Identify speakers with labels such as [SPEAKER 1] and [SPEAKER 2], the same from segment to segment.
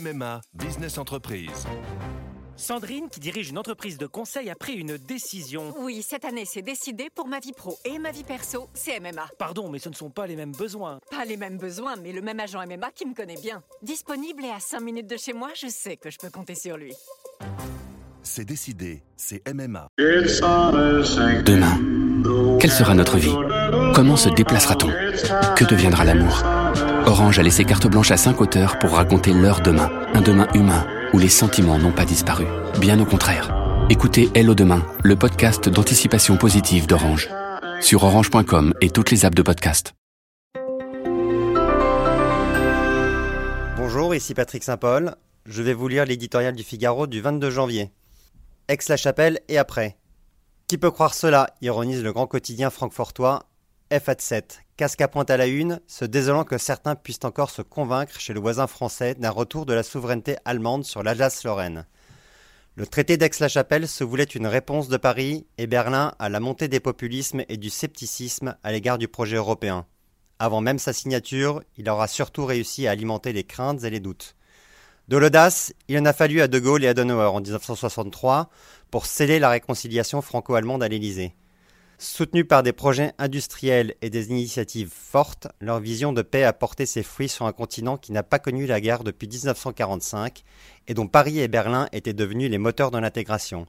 [SPEAKER 1] MMA Business Entreprise.
[SPEAKER 2] Sandrine, qui dirige une entreprise de conseil, a pris une décision.
[SPEAKER 3] Oui, cette année, c'est décidé pour ma vie pro et ma vie perso, c'est MMA.
[SPEAKER 2] Pardon, mais ce ne sont pas les mêmes besoins.
[SPEAKER 3] Pas les mêmes besoins, mais le même agent MMA qui me connaît bien. Disponible et à 5 minutes de chez moi, je sais que je peux compter sur lui.
[SPEAKER 1] C'est décidé, c'est MMA.
[SPEAKER 4] Demain, quelle sera notre vie? Comment se déplacera-t-on? Que deviendra l'amour? Orange a laissé carte blanche à 5 auteurs pour raconter leur demain. Un demain humain où les sentiments n'ont pas disparu. Bien au contraire. Écoutez Hello Demain, le podcast d'anticipation positive d'Orange. Sur orange.com et toutes les apps de podcast.
[SPEAKER 5] Bonjour, ici Patrick Saint-Paul. Je vais vous lire l'éditorial du Figaro du 22 janvier. Aix-la-Chapelle et après. Qui peut croire cela? ironise le grand quotidien francfortois FAT7, casque à pointe à la une, se désolant que certains puissent encore se convaincre chez le voisin français d'un retour de la souveraineté allemande sur l'Alsace-Lorraine. Le traité d'Aix-la-Chapelle se voulait une réponse de Paris et Berlin à la montée des populismes et du scepticisme à l'égard du projet européen. Avant même sa signature, il aura surtout réussi à alimenter les craintes et les doutes. De l'audace, il en a fallu à De Gaulle et à Adenauer en 1963 pour sceller la réconciliation franco-allemande à l'Élysée. Soutenus par des projets industriels et des initiatives fortes, leur vision de paix a porté ses fruits sur un continent qui n'a pas connu la guerre depuis 1945 et dont Paris et Berlin étaient devenus les moteurs de l'intégration.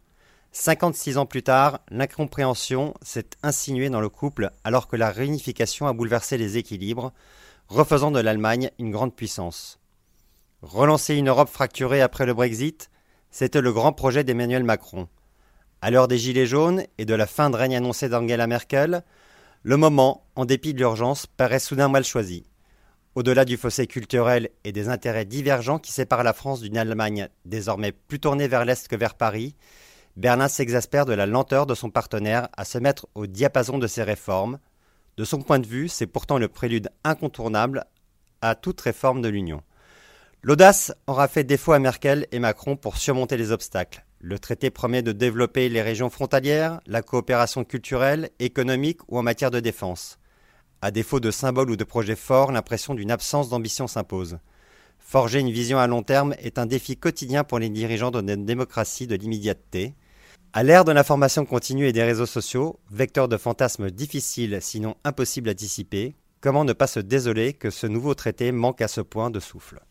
[SPEAKER 5] 56 ans plus tard, l'incompréhension s'est insinuée dans le couple alors que la réunification a bouleversé les équilibres, refaisant de l'Allemagne une grande puissance. Relancer une Europe fracturée après le Brexit, c'était le grand projet d'Emmanuel Macron. À l'heure des Gilets jaunes et de la fin de règne annoncée d'Angela Merkel, le moment, en dépit de l'urgence, paraît soudain mal choisi. Au-delà du fossé culturel et des intérêts divergents qui séparent la France d'une Allemagne désormais plus tournée vers l'Est que vers Paris, Berlin s'exaspère de la lenteur de son partenaire à se mettre au diapason de ses réformes. De son point de vue, c'est pourtant le prélude incontournable à toute réforme de l'Union. L'audace aura fait défaut à Merkel et Macron pour surmonter les obstacles. Le traité promet de développer les régions frontalières, la coopération culturelle, économique ou en matière de défense. À défaut de symboles ou de projets forts, l'impression d'une absence d'ambition s'impose. Forger une vision à long terme est un défi quotidien pour les dirigeants de notre démocratie de l'immédiateté. À l'ère de l'information continue et des réseaux sociaux, vecteur de fantasmes difficiles sinon impossibles à dissiper, comment ne pas se désoler que ce nouveau traité manque à ce point de souffle?